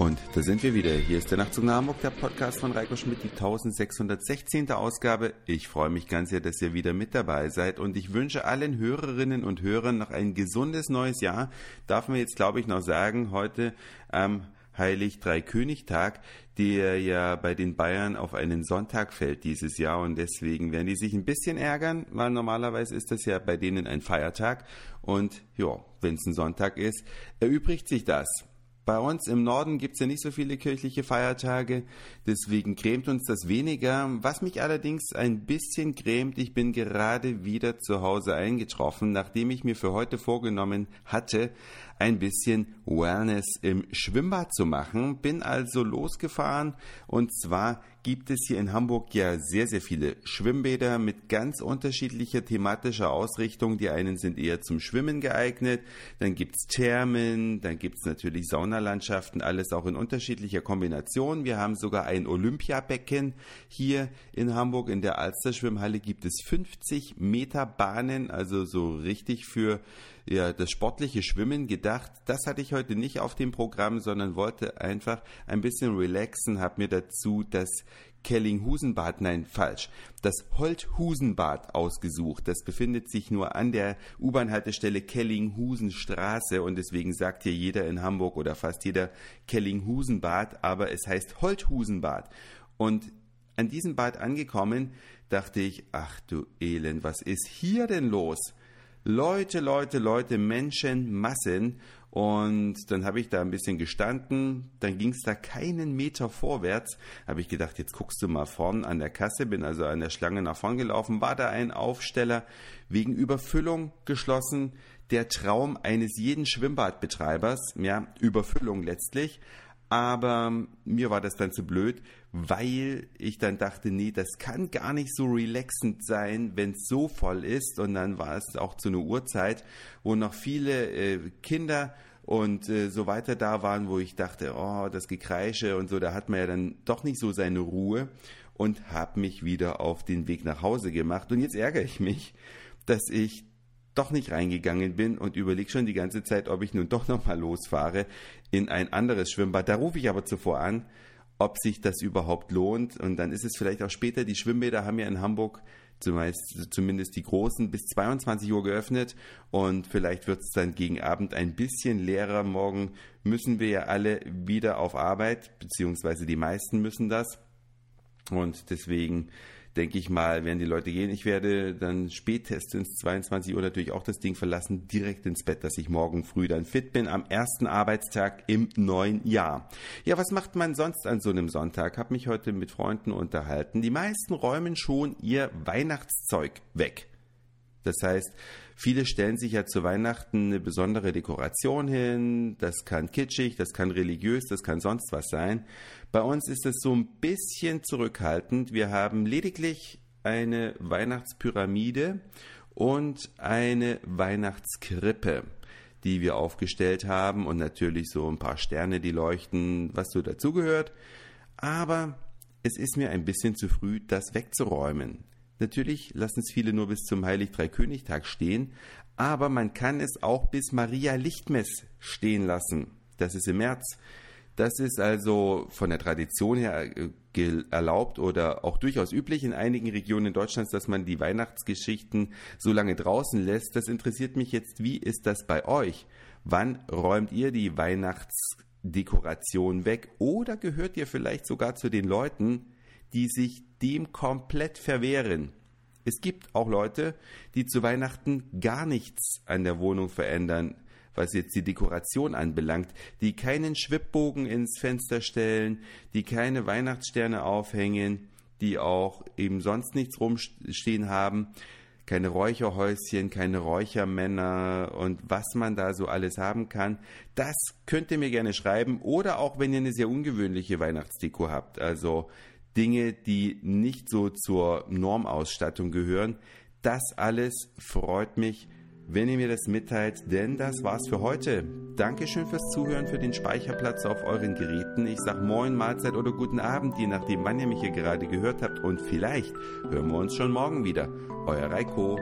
Da sind wir wieder. Hier ist der Nachtzug nach Hamburg, der Podcast von Reiko Schmidt, die 1616. Ausgabe. Ich freue mich ganz sehr, dass ihr wieder mit dabei seid und ich wünsche allen Hörerinnen und Hörern noch ein gesundes neues Jahr. Darf man jetzt, glaube ich, noch sagen, heute am Heilig Dreikönigtag, der ja bei den Bayern auf einen Sonntag fällt dieses Jahr und deswegen werden die sich ein bisschen ärgern, weil normalerweise ist das ja bei denen ein Feiertag und ja, wenn es ein Sonntag ist, erübrigt sich das. Bei uns im Norden gibt es ja nicht so viele kirchliche Feiertage, deswegen grämt uns das weniger. Was mich allerdings ein bisschen grämt, ich bin gerade wieder zu Hause eingetroffen, nachdem ich mir für heute vorgenommen hatte, ein bisschen Wellness im Schwimmbad zu machen. Bin also losgefahren und zwar gibt es hier in Hamburg ja sehr, sehr viele Schwimmbäder mit ganz unterschiedlicher thematischer Ausrichtung. Die einen sind eher zum Schwimmen geeignet, dann gibt's Thermen, dann gibt's natürlich Saunalandschaften, alles auch in unterschiedlicher Kombination. Wir haben sogar ein Olympiabecken hier in Hamburg. In der Alster Schwimmhalle gibt es 50 Meter Bahnen, also so richtig für ja, das sportliche Schwimmen gedacht. Das hatte ich heute nicht auf dem Programm, sondern wollte einfach ein bisschen relaxen, habe mir dazu das Kellinghusenbad, nein, falsch, das Holthusenbad ausgesucht. Das befindet sich nur an der U-Bahn-Haltestelle Kellinghusenstraße und deswegen sagt hier jeder in Hamburg oder fast jeder Kellinghusenbad, aber es heißt Holthusenbad. Und an diesem Bad angekommen, dachte ich, ach du Elend, was ist hier denn los? Leute, Leute, Leute, Menschen, Massen. Und dann habe ich da ein bisschen gestanden, dann ging es da keinen Meter vorwärts. Habe ich gedacht, jetzt guckst du mal vorn an der Kasse, bin also an der Schlange nach vorn gelaufen, war da ein Aufsteller wegen Überfüllung geschlossen. Der Traum eines jeden Schwimmbadbetreibers, ja, Überfüllung letztlich. Aber mir war das dann zu blöd, weil ich dann dachte, nee, das kann gar nicht so relaxend sein, wenn es so voll ist. Und dann war es auch zu einer Uhrzeit, wo noch viele äh, Kinder und äh, so weiter da waren, wo ich dachte, oh, das Gekreische und so, da hat man ja dann doch nicht so seine Ruhe und habe mich wieder auf den Weg nach Hause gemacht. Und jetzt ärgere ich mich, dass ich doch nicht reingegangen bin und überlege schon die ganze Zeit, ob ich nun doch nochmal losfahre in ein anderes Schwimmbad. Da rufe ich aber zuvor an, ob sich das überhaupt lohnt. Und dann ist es vielleicht auch später. Die Schwimmbäder haben ja in Hamburg zumeist, zumindest die großen bis 22 Uhr geöffnet und vielleicht wird es dann gegen Abend ein bisschen leerer. Morgen müssen wir ja alle wieder auf Arbeit, beziehungsweise die meisten müssen das. Und deswegen denke ich mal, werden die Leute gehen. Ich werde dann spätestens 22 Uhr natürlich auch das Ding verlassen, direkt ins Bett, dass ich morgen früh dann fit bin, am ersten Arbeitstag im neuen Jahr. Ja, was macht man sonst an so einem Sonntag? Hab mich heute mit Freunden unterhalten. Die meisten räumen schon ihr Weihnachtszeug weg. Das heißt, viele stellen sich ja zu Weihnachten eine besondere Dekoration hin. Das kann kitschig, das kann religiös, das kann sonst was sein. Bei uns ist es so ein bisschen zurückhaltend. Wir haben lediglich eine Weihnachtspyramide und eine Weihnachtskrippe, die wir aufgestellt haben und natürlich so ein paar Sterne, die leuchten, was so dazugehört. Aber es ist mir ein bisschen zu früh, das wegzuräumen. Natürlich lassen es viele nur bis zum Heilig Dreikönigtag stehen, aber man kann es auch bis Maria Lichtmess stehen lassen. Das ist im März. Das ist also von der Tradition her äh, erlaubt oder auch durchaus üblich in einigen Regionen Deutschlands, dass man die Weihnachtsgeschichten so lange draußen lässt. Das interessiert mich jetzt, wie ist das bei euch? Wann räumt ihr die Weihnachtsdekoration weg? Oder gehört ihr vielleicht sogar zu den Leuten, die sich dem komplett verwehren. Es gibt auch Leute, die zu Weihnachten gar nichts an der Wohnung verändern, was jetzt die Dekoration anbelangt, die keinen Schwibbogen ins Fenster stellen, die keine Weihnachtssterne aufhängen, die auch eben sonst nichts rumstehen haben, keine Räucherhäuschen, keine Räuchermänner und was man da so alles haben kann. Das könnt ihr mir gerne schreiben oder auch wenn ihr eine sehr ungewöhnliche Weihnachtsdeko habt. Also Dinge, die nicht so zur Normausstattung gehören. Das alles freut mich, wenn ihr mir das mitteilt, denn das war's für heute. Dankeschön fürs Zuhören, für den Speicherplatz auf euren Geräten. Ich sag Moin, Mahlzeit oder guten Abend, je nachdem, wann ihr mich hier gerade gehört habt und vielleicht hören wir uns schon morgen wieder. Euer Reiko.